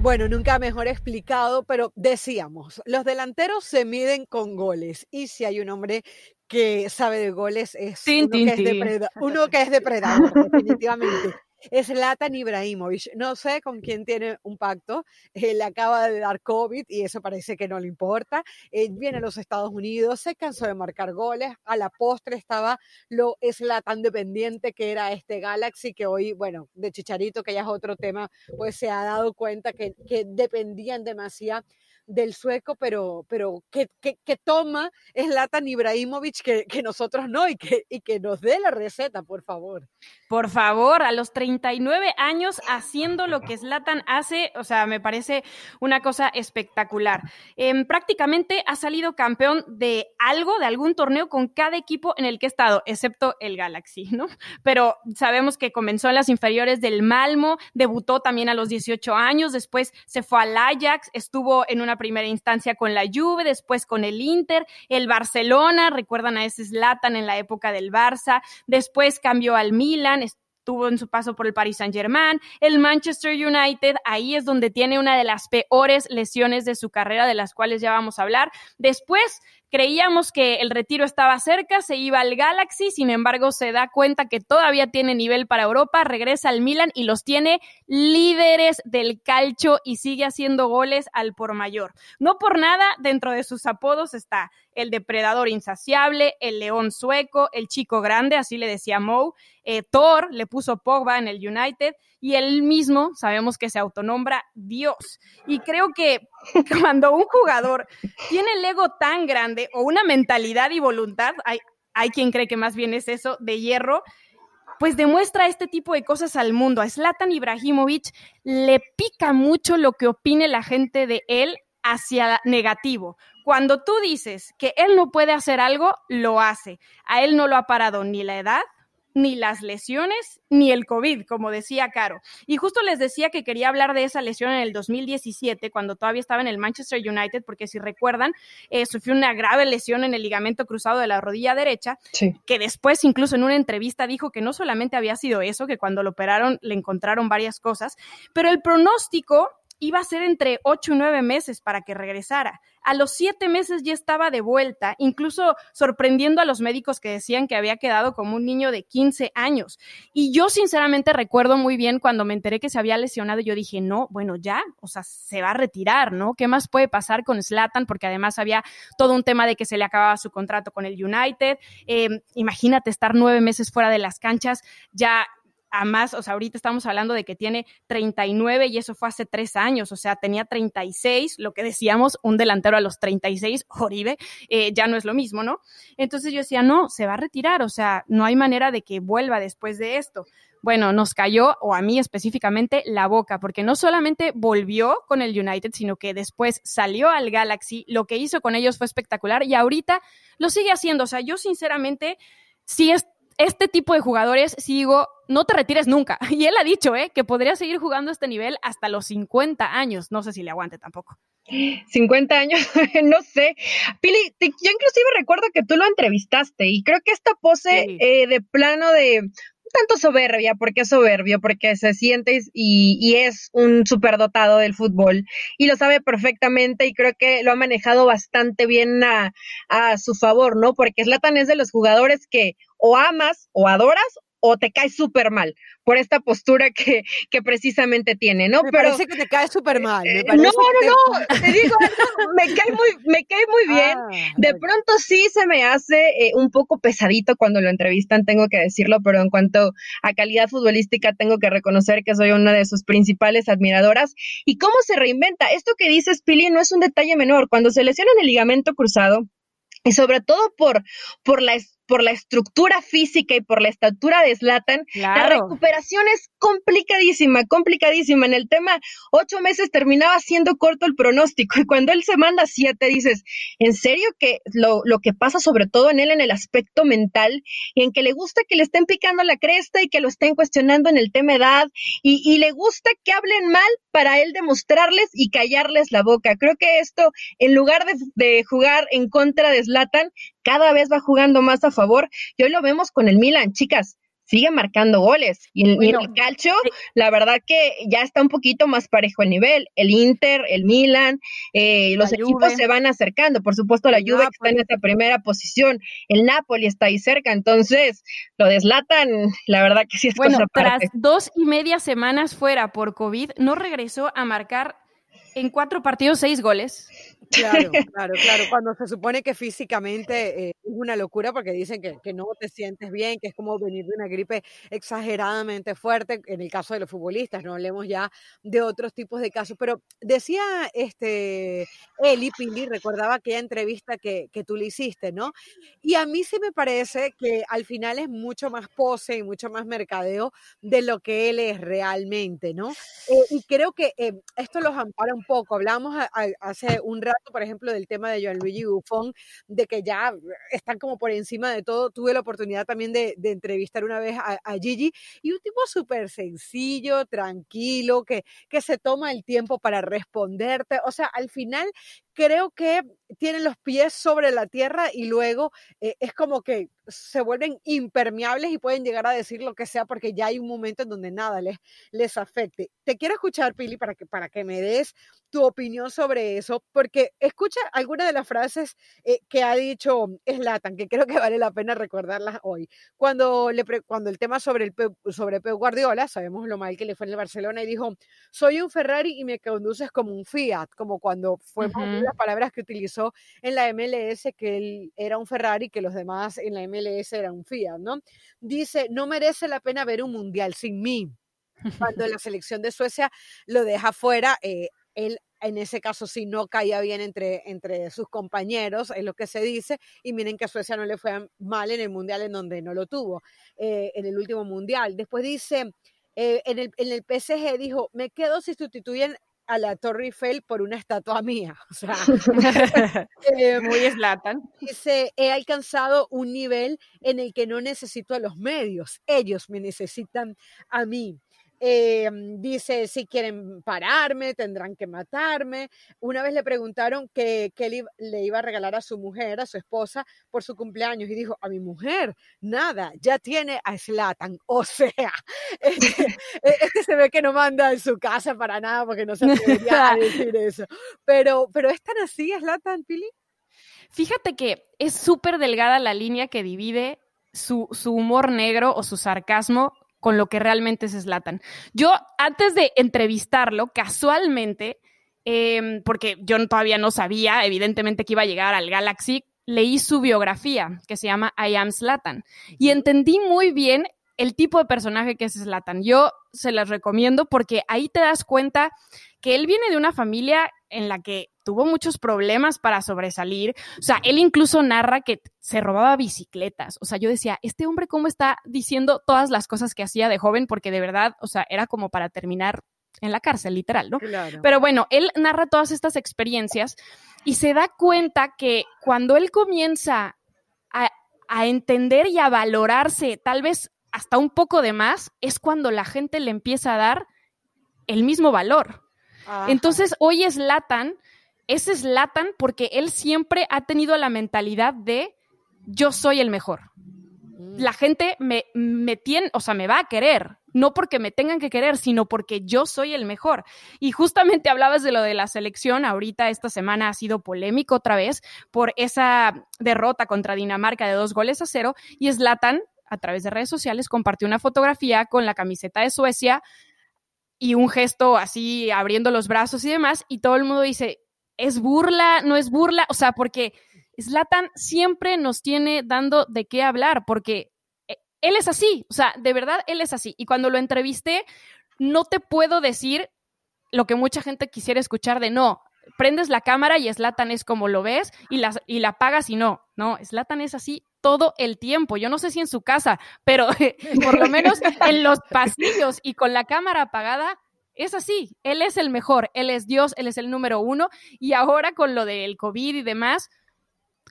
Bueno, nunca mejor explicado, pero decíamos, los delanteros se miden con goles y si hay un hombre que sabe de goles es uno, que es uno que es depredador, definitivamente. Es Latan Ibrahimovic. No sé con quién tiene un pacto. Él acaba de dar COVID y eso parece que no le importa. Eh, viene a los Estados Unidos, se cansó de marcar goles. A la postre estaba lo Latan dependiente que era este Galaxy, que hoy, bueno, de Chicharito, que ya es otro tema, pues se ha dado cuenta que, que dependían demasiado del sueco, pero, pero que, que, toma es Latan Ibrahimovic que, que, nosotros no y que, y que nos dé la receta, por favor. Por favor, a los 39 años haciendo lo que Zlatan hace, o sea, me parece una cosa espectacular. Em, prácticamente ha salido campeón de algo, de algún torneo con cada equipo en el que ha estado, excepto el Galaxy, ¿no? Pero sabemos que comenzó en las inferiores del Malmo, debutó también a los 18 años, después se fue al Ajax, estuvo en una primera instancia con la Juve, después con el Inter, el Barcelona, recuerdan a ese Zlatan en la época del Barça, después cambió al Milan, estuvo en su paso por el Paris Saint-Germain, el Manchester United, ahí es donde tiene una de las peores lesiones de su carrera, de las cuales ya vamos a hablar. Después Creíamos que el retiro estaba cerca, se iba al Galaxy, sin embargo se da cuenta que todavía tiene nivel para Europa, regresa al Milan y los tiene líderes del calcio y sigue haciendo goles al por mayor. No por nada, dentro de sus apodos está el depredador insaciable, el león sueco, el chico grande, así le decía Moe, eh, Thor le puso Pogba en el United y él mismo sabemos que se autonombra Dios. Y creo que cuando un jugador tiene el ego tan grande o una mentalidad y voluntad, hay, hay quien cree que más bien es eso, de hierro, pues demuestra este tipo de cosas al mundo. A Zlatan Ibrahimovic le pica mucho lo que opine la gente de él hacia negativo. Cuando tú dices que él no puede hacer algo, lo hace. A él no lo ha parado ni la edad, ni las lesiones, ni el COVID, como decía Caro. Y justo les decía que quería hablar de esa lesión en el 2017, cuando todavía estaba en el Manchester United, porque si recuerdan, eh, sufrió una grave lesión en el ligamento cruzado de la rodilla derecha, que después incluso en una entrevista dijo que no solamente había sido eso, que cuando lo operaron le encontraron varias cosas, pero el pronóstico iba a ser entre ocho y nueve meses para que regresara. A los siete meses ya estaba de vuelta, incluso sorprendiendo a los médicos que decían que había quedado como un niño de 15 años. Y yo sinceramente recuerdo muy bien cuando me enteré que se había lesionado, yo dije, no, bueno, ya, o sea, se va a retirar, ¿no? ¿Qué más puede pasar con Slatan? Porque además había todo un tema de que se le acababa su contrato con el United. Em, imagínate estar nueve meses fuera de las canchas, ya a más, o sea, ahorita estamos hablando de que tiene 39 y eso fue hace tres años, o sea, tenía 36, lo que decíamos, un delantero a los 36, Oribe, eh, ya no es lo mismo, ¿no? Entonces yo decía, no, se va a retirar, o sea, no hay manera de que vuelva después de esto. Bueno, nos cayó, o a mí específicamente, la boca, porque no solamente volvió con el United, sino que después salió al Galaxy, lo que hizo con ellos fue espectacular y ahorita lo sigue haciendo, o sea, yo sinceramente, sí es este tipo de jugadores, sigo, no te retires nunca. Y él ha dicho, ¿eh? Que podría seguir jugando este nivel hasta los 50 años. No sé si le aguante tampoco. 50 años, no sé. Pili, yo inclusive recuerdo que tú lo entrevistaste y creo que esta pose eh, de plano de tanto soberbia, porque es soberbio, porque se siente y, y es un superdotado del fútbol y lo sabe perfectamente y creo que lo ha manejado bastante bien a, a su favor, ¿no? Porque Zlatan es de los jugadores que o amas o adoras o te cae súper mal por esta postura que, que precisamente tiene, ¿no? Me Pero, parece que te cae súper mal. Eh, no, no, no, te digo, me cae muy, me cae muy bien. Ah, de pronto sí se me hace eh, un poco pesadito cuando lo entrevistan, tengo que decirlo, pero en cuanto a calidad futbolística tengo que reconocer que soy una de sus principales admiradoras. ¿Y cómo se reinventa? Esto que dices, Pili, no es un detalle menor. Cuando se lesiona el ligamento cruzado, y sobre todo por, por la por la estructura física y por la estatura de Slatan, la recuperación es complicadísima, complicadísima. En el tema, ocho meses terminaba siendo corto el pronóstico y cuando él se manda siete, dices, ¿en serio que lo, lo que pasa sobre todo en él en el aspecto mental y en que le gusta que le estén picando la cresta y que lo estén cuestionando en el tema edad y, y le gusta que hablen mal para él demostrarles y callarles la boca? Creo que esto, en lugar de, de jugar en contra de Slatan, cada vez va jugando más a favor y hoy lo vemos con el Milan, chicas sigue marcando goles. Y en, el calcio, la verdad que ya está un poquito más parejo el nivel. El Inter, el Milan, eh, los equipos se van acercando. Por supuesto, la Juve está en esta primera posición. El Napoli está ahí cerca. Entonces, lo deslatan, la verdad que sí es Bueno, tras dos y media semanas fuera por COVID, no regresó a marcar en cuatro partidos seis goles. Claro, claro, claro. Cuando se supone que físicamente eh, es una locura porque dicen que, que, no te sientes bien, que es como venir de una gripe exageradamente fuerte, en el caso de los futbolistas, no hablemos ya de otros tipos de casos. Pero decía este Eli Pili, recordaba aquella entrevista que, que tú le hiciste, ¿no? Y a mí sí me parece que al final es mucho más pose y mucho más mercadeo de lo que él es realmente, ¿no? Eh, y creo que eh, esto los ampara un poco. Hablábamos hace un por ejemplo, del tema de Gianluigi Buffon, de que ya están como por encima de todo. Tuve la oportunidad también de, entrevistar una vez a, Gigi y un tipo súper sencillo, tranquilo, que, que se toma el tiempo para responderte. O sea, al final creo que tienen los pies sobre la tierra y luego eh, es como que se vuelven impermeables y pueden llegar a decir lo que sea porque ya hay un momento en donde nada les, les afecte. Te quiero escuchar, Pili, para que, para que me des tu opinión sobre eso, porque escucha algunas de las frases eh, que ha dicho Slatan, que creo que vale la pena recordarlas hoy. Cuando, le cuando el tema sobre, el sobre Pep Guardiola, sabemos lo mal que le fue en el Barcelona, y dijo, soy un Ferrari y me conduces como un Fiat, como cuando fue las palabras que utilizó en la MLS, que él era un Ferrari, que los demás en la MLS eran un Fiat, ¿no? Dice, no merece la pena ver un mundial sin mí. Cuando la selección de Suecia lo deja fuera, eh, él en ese caso sí no caía bien entre, entre sus compañeros, es lo que se dice, y miren que a Suecia no le fue mal en el Mundial en donde no lo tuvo, eh, en el último Mundial. Después dice, eh, en, el, en el PSG dijo, me quedo si sustituyen a la Torre Eiffel por una estatua mía. O sea, eh, muy eslatan. Dice, he alcanzado un nivel en el que no necesito a los medios, ellos me necesitan a mí. Em, dice, si quieren pararme, tendrán que matarme. Una vez le preguntaron que, qué le iba a regalar a su mujer, a su esposa, por su cumpleaños, y dijo, a mi mujer, nada, ya tiene a Slatan. O sea, este, e, este, se ve que no manda en su casa para nada porque no se atrevería a decir eso. Pero, pero es tan así, Slatan, Pili. Fíjate que es súper delgada la línea que divide su, su humor negro o su sarcasmo con lo que realmente se Slatan. Yo, antes de entrevistarlo, casualmente, em, porque yo todavía no sabía, evidentemente, que iba a llegar al Galaxy, leí su biografía, que se llama I Am Slatan, y entendí muy bien el tipo de personaje que es Slatan. Yo se las recomiendo porque ahí te das cuenta que él viene de una familia en la que tuvo muchos problemas para sobresalir. O sea, él incluso narra que se robaba bicicletas. O sea, yo decía, este hombre cómo está diciendo todas las cosas que hacía de joven, porque de verdad, o sea, era como para terminar en la cárcel, literal, ¿no? Pero bueno, él narra todas estas experiencias y se da cuenta que cuando él comienza a, a entender y a valorarse tal vez hasta un poco de más, es cuando la gente le empieza a dar el mismo valor. Entonces, hoy es Latan, ese es Latan porque él siempre ha tenido la mentalidad de yo soy el mejor. Mm. La gente me, me tiene, o sea, me va a querer, no porque me tengan que querer, sino porque yo soy el mejor. Y justamente hablabas de lo de la selección, ahorita esta semana ha sido polémico otra vez por esa derrota contra Dinamarca de dos goles a cero, y Zlatan, a través de redes sociales, compartió una fotografía con la camiseta de Suecia y un gesto así abriendo los brazos y demás, y todo el mundo dice, ¿es burla? ¿No es burla? O sea, porque Slatan siempre nos tiene dando de qué hablar, porque eh, él es así, o sea, de verdad él es así. Y cuando lo entrevisté, no te puedo decir lo que mucha gente quisiera escuchar de no, prendes la cámara y Slatan es como lo ves y la, y la apagas y no, no, Slatan es así todo el tiempo. Yo no sé si en su casa, pero por lo menos en los pasillos y con la cámara apagada, es así. Él es el mejor, él es Dios, él es el número uno. Y ahora con lo del COVID y demás,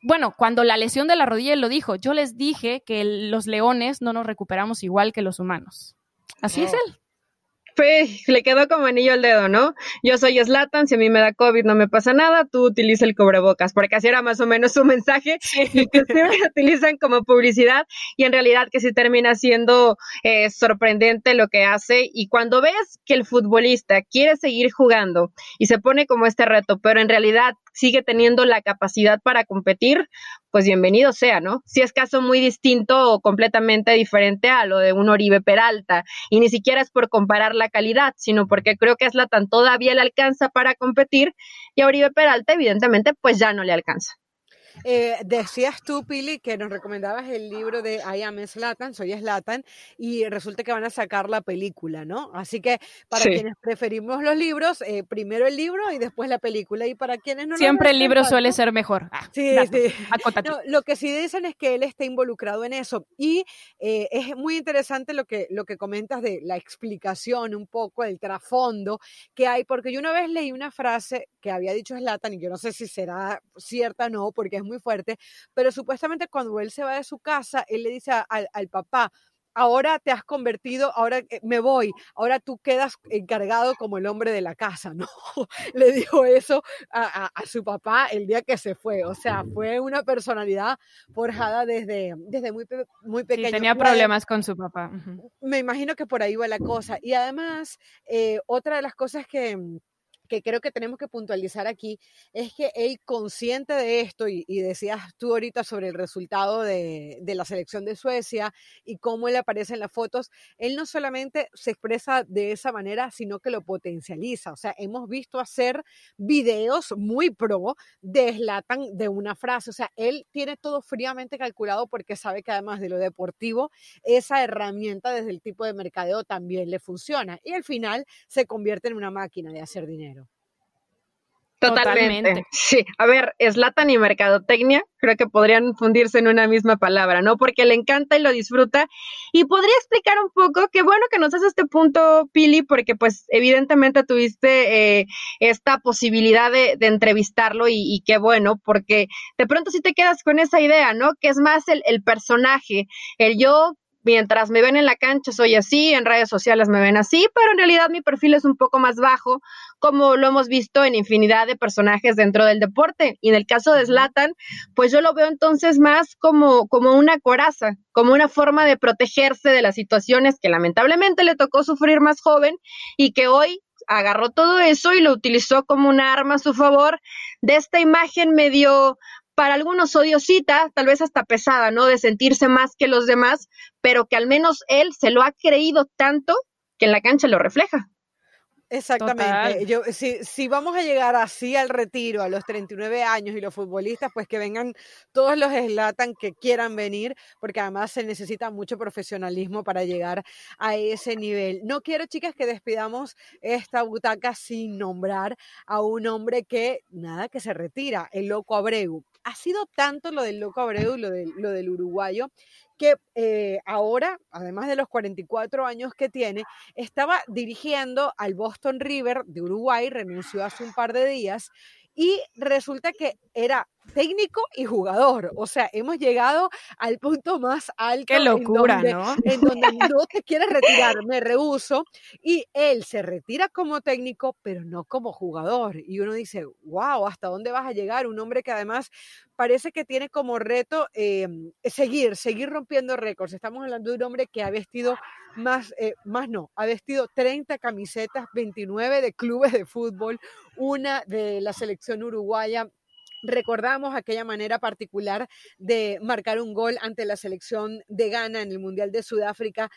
bueno, cuando la lesión de la rodilla él lo dijo, yo les dije que los leones no nos recuperamos igual que los humanos. Así es él le quedó como anillo al dedo, ¿no? Yo soy Slatan, si a mí me da COVID no me pasa nada, tú utiliza el cubrebocas, porque así era más o menos su mensaje, y que siempre lo utilizan como publicidad, y en realidad que sí termina siendo eh, sorprendente lo que hace, y cuando ves que el futbolista quiere seguir jugando y se pone como este reto, pero en realidad sigue teniendo la capacidad para competir, pues bienvenido sea, ¿no? Si es caso muy distinto o completamente diferente a lo de un Oribe Peralta, y ni siquiera es por comparar la calidad, sino porque creo que es la tan todavía le alcanza para competir y a Oribe Peralta evidentemente pues ya no le alcanza. Eh, decías tú, Pili, que nos recomendabas el libro de I am Slatan, soy Slatan, y resulta que van a sacar la película, ¿no? Así que para quienes preferimos los libros, eh, primero el libro y después la película. Y para quienes no Siempre el libro suele ser mejor. Ah, sí, sí. lo que sí dicen es que él está involucrado en eso. Y eh, es muy interesante lo que, lo que comentas de la explicación un poco, el trasfondo que hay, porque yo una vez leí una frase que había dicho Slatan, y yo no sé si será cierta o no, porque es muy fuerte, pero supuestamente cuando él se va de su casa, él le dice al, al papá, ahora te has convertido, ahora me voy, ahora tú quedas encargado como el hombre de la casa, ¿no? Le dijo eso a, a, su papá el día que se fue, o sea, fue una personalidad forjada desde, desde muy, muy pequeño. tenía problemas con su papá. Me imagino que por ahí va la cosa. Y además, eh, otra de las cosas que que creo que tenemos que puntualizar aquí es que él consciente de esto, y, decías tú ahorita sobre el resultado de, de, la selección de Suecia y cómo él aparece en las fotos, él no solamente se expresa de esa manera, sino que lo potencializa. O sea, hemos visto hacer videos muy pro de Slatan de una frase. O sea, él tiene todo fríamente calculado porque sabe que además de lo deportivo, esa herramienta desde el tipo de mercadeo también le funciona. Y al final se convierte en una máquina de hacer dinero. Totalmente. Sí, a ver, Slatan y mercadotecnia creo que podrían fundirse en una misma palabra, ¿no? Porque le encanta y lo disfruta. Y podría explicar un poco, qué bueno que nos hace este punto, Pili, porque pues evidentemente tuviste eh, esta posibilidad de, entrevistarlo y, qué bueno, porque de pronto sí te quedas con esa idea, ¿no? Que es más el personaje, el yo mientras me ven en la cancha soy así, en redes sociales me ven así, pero en realidad mi perfil es un poco más bajo, como lo hemos visto en infinidad de personajes dentro del deporte. Y en el caso de Slatan, pues yo lo veo entonces más como, como una coraza, como una forma de protegerse de las situaciones que lamentablemente le tocó sufrir más joven y que hoy agarró todo eso y lo utilizó como una arma a su favor de esta imagen medio para algunos odiosita, tal vez hasta pesada, ¿no? De sentirse más que los demás, pero que al menos él se lo ha creído tanto que en la cancha lo refleja. Exactamente. Yo, si, si, vamos a llegar así al retiro a los 39 años y los futbolistas, pues que vengan todos los Slatan que quieran venir, porque además se necesita mucho profesionalismo para llegar a ese nivel. No quiero, chicas, que despidamos esta butaca sin nombrar a un hombre que, nada, que se retira, el Loco Abreu. Ha sido tanto lo del Loco Abreu, lo, lo del uruguayo, que eh, ahora, además de los 44 años que tiene, estaba dirigiendo al Boston River de Uruguay, renunció hace un par de días y resulta que era técnico y jugador. O sea, hemos llegado al punto más alto. Qué locura, ¿no? En donde no te quieres retirar, me rehuso. Y él se retira como técnico, pero no como jugador. Y uno dice, wow, ¿hasta dónde vas a llegar? Un hombre que además parece que tiene como reto em, seguir, seguir rompiendo récords. Estamos hablando de un hombre que ha vestido más, eh, más no, ha vestido 30 camisetas, 29 de clubes de fútbol, una de la selección uruguaya, Recordamos aquella manera particular de marcar un gol ante la selección de Ghana en el Mundial de Sudáfrica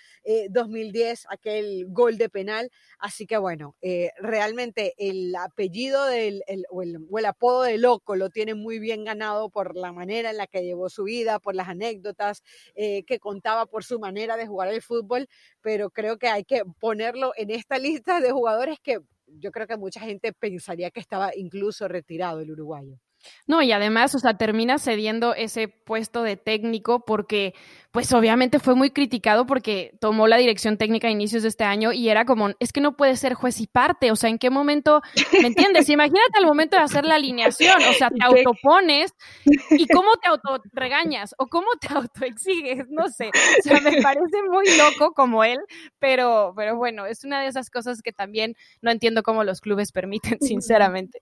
2010, eh, aquel gol de penal. Así que bueno, eh, realmente el apellido del, o, el, apodo de loco lo tiene muy bien ganado por la manera en la que llevó su vida, por las anécdotas eh, que contaba, por su manera de jugar el fútbol, pero creo que hay que ponerlo en esta lista de jugadores que yo creo que mucha gente pensaría que estaba incluso retirado el uruguayo. No, y además, o sea, termina cediendo ese puesto de técnico porque, pues obviamente fue muy criticado porque tomó la dirección técnica a inicios de este año y era como, es que no puede ser juez y parte, o sea, ¿en qué momento, me entiendes? Imagínate el momento de hacer la alineación, o sea, te autopones y cómo te auto-regañas o cómo te autoexiges, no sé, o sea, me parece muy loco como él, pero, pero bueno, es una de esas cosas que también no entiendo cómo los clubes permiten, sinceramente.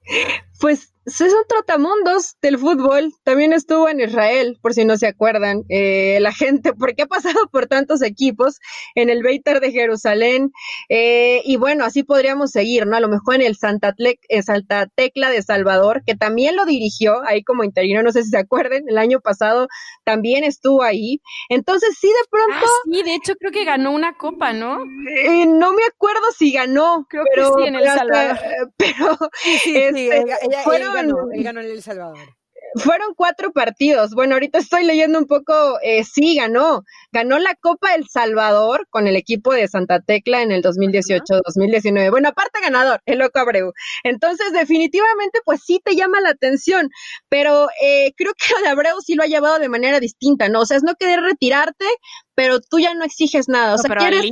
Pues es un trotamundos del fútbol. También estuvo en Israel, por si no se acuerdan. Eh, la gente, porque ha pasado por tantos equipos en el Beitar de Jerusalén. Eh, y bueno, así podríamos seguir, ¿no? A lo mejor en el Santa, eh, Santa Tecla de Salvador, que también lo dirigió ahí como interino, no sé si se acuerdan, el año pasado también estuvo ahí. Entonces, sí, de pronto. Ah, sí, de hecho, creo que ganó una copa, ¿no? no me acuerdo si ganó, creo pero, que sí, en el Salvador. pero sí, sí, este, fueron ganó, en El Salvador. Fueron cuatro partidos. Bueno, ahorita estoy leyendo un poco, eh, sí, ganó. Ganó la Copa El Salvador con el equipo de Santa Tecla en el 2018-2019. Bueno, aparte ganador, el Loco Abreu. Entonces, definitivamente, pues sí te llama la atención, pero eh, creo que lo de Abreu sí lo ha llevado de manera distinta, ¿no? O sea, es no querer retirarte, pero tú ya no exiges nada. O sea, quieres,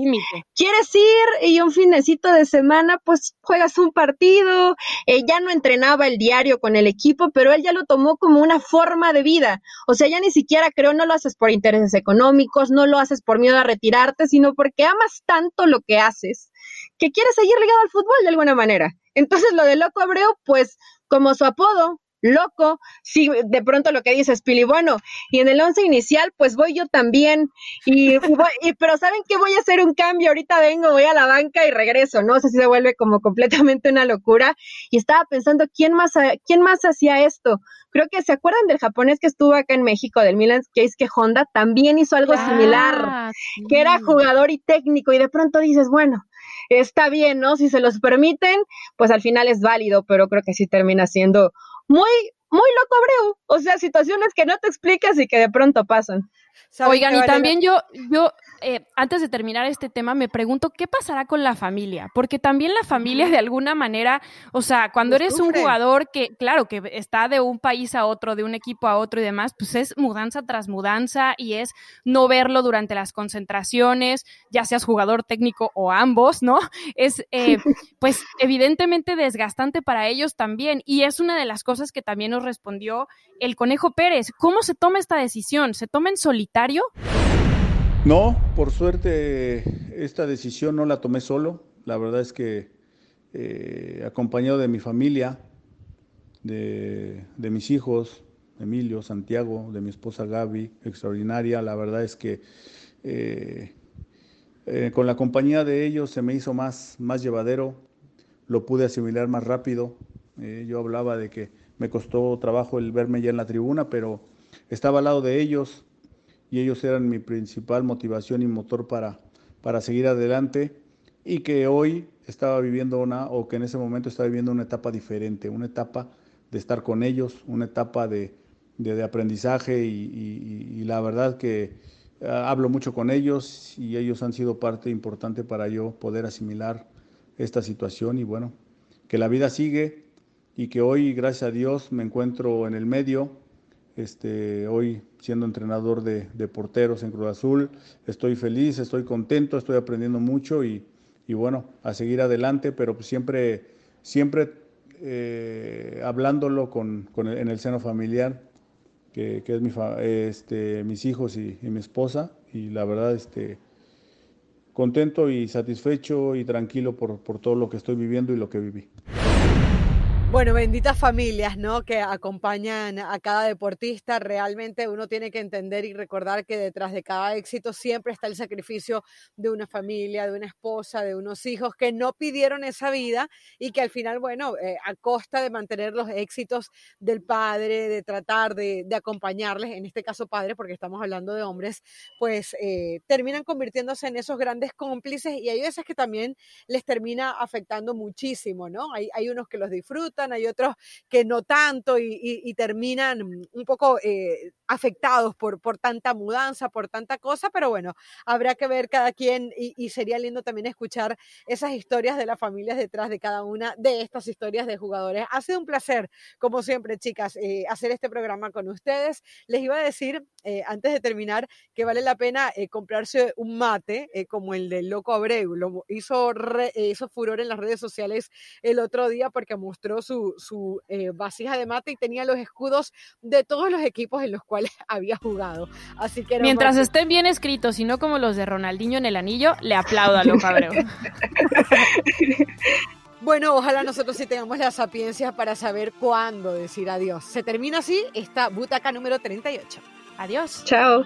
quieres, ir y un finecito de semana, pues juegas un partido. Eh, ya no entrenaba el diario con el equipo, pero él ya lo tomó como una forma de vida. O sea, ya ni siquiera creo, no lo haces por intereses económicos, no lo haces por miedo a retirarte, sino porque amas tanto lo que haces que quieres seguir ligado al fútbol de alguna manera. Entonces, lo de Loco Abreu, pues como su apodo, loco, si de pronto lo que dices, Pili, bueno, y en el once inicial, pues voy yo también, y, pero ¿saben que Voy a hacer un cambio, ahorita vengo, voy a la banca y regreso, ¿no? sé si se vuelve como completamente una locura, y estaba pensando, ¿quién más, quién más hacía esto? Creo que se acuerdan del japonés que estuvo acá en México, del Milan que Honda, también hizo algo similar, que era jugador y técnico, y de pronto dices, bueno, está bien, ¿no? Si se los permiten, pues al final es válido, pero creo que sí termina siendo muy, muy loco Abreu. O sea, situaciones que no te explicas y que de pronto pasan. Oigan, y también yo, yo eh, antes de terminar este tema, me pregunto qué pasará con la familia, porque también la familia de alguna manera, o sea, cuando eres un jugador que, claro, que está de un país a otro, de un equipo a otro y demás, pues es mudanza tras mudanza y es no verlo durante las concentraciones, ya seas jugador técnico o ambos, ¿no? Es, eh, pues, evidentemente desgastante para ellos también y es una de las cosas que también nos respondió el Conejo Pérez. ¿Cómo se toma esta decisión? ¿Se toma en solitario? No, por suerte esta decisión no la tomé solo. La verdad es que eh, acompañado de mi familia, de, mis hijos, Emilio, Santiago, de mi esposa Gaby, extraordinaria. La verdad es que eh, eh, con la compañía de ellos se me hizo más, más llevadero, lo pude asimilar más rápido. yo hablaba de que me costó trabajo el verme ya en la tribuna, pero estaba al lado de ellos, y ellos eran mi principal motivación y motor para, para seguir adelante y que hoy estaba viviendo una, o que en ese momento estaba viviendo una etapa diferente, una etapa de estar con ellos, una etapa de, aprendizaje y, la verdad que ah, hablo mucho con ellos y ellos han sido parte importante para yo poder asimilar esta situación y bueno, que la vida sigue y que hoy, gracias a Dios, me encuentro en el medio, este, hoy siendo entrenador de, porteros en Cruz Azul, estoy feliz, estoy contento, estoy aprendiendo mucho y, bueno, a seguir adelante, pero pues siempre, siempre eh, hablándolo con, en el seno familiar, que, es mi este, mis hijos y, y, mi esposa, y la verdad, este, contento y satisfecho y tranquilo por, por todo lo que estoy viviendo y lo que viví. Bueno, benditas familias, ¿no? Que acompañan a cada deportista. Realmente uno tiene que entender y recordar que detrás de cada éxito siempre está el sacrificio de una familia, de una esposa, de unos hijos que no pidieron esa vida y que al final, bueno, eh, a costa de mantener los éxitos del padre, de tratar de, acompañarles, en este caso padre, porque estamos hablando de hombres, pues eh, terminan convirtiéndose en esos grandes cómplices y hay veces que también les termina afectando muchísimo, ¿no? Hay, hay unos que los disfrutan hay otros que no tanto y, terminan un poco eh, afectados por, por tanta mudanza, por tanta cosa, pero bueno, habrá que ver cada quien y, sería lindo también escuchar esas historias de las familias detrás de cada una de estas historias de jugadores. Ha sido un placer, como siempre, chicas, eh, hacer este programa con ustedes. Les iba a decir, eh, antes de terminar, que vale la pena comprarse un mate como el del Loco Abreu. Lo hizo, hizo furor en las redes sociales el otro día porque mostró su, eh, vasija de mate y tenía los escudos de todos los equipos en los cuales había jugado. Así que Mientras estén bien escritos y no como los de Ronaldinho en el anillo, le aplaudo a lo cabrón. Bueno, ojalá nosotros sí tengamos la sapiencia para saber cuándo decir adiós. Se termina así esta butaca número 38. Adiós. Chao.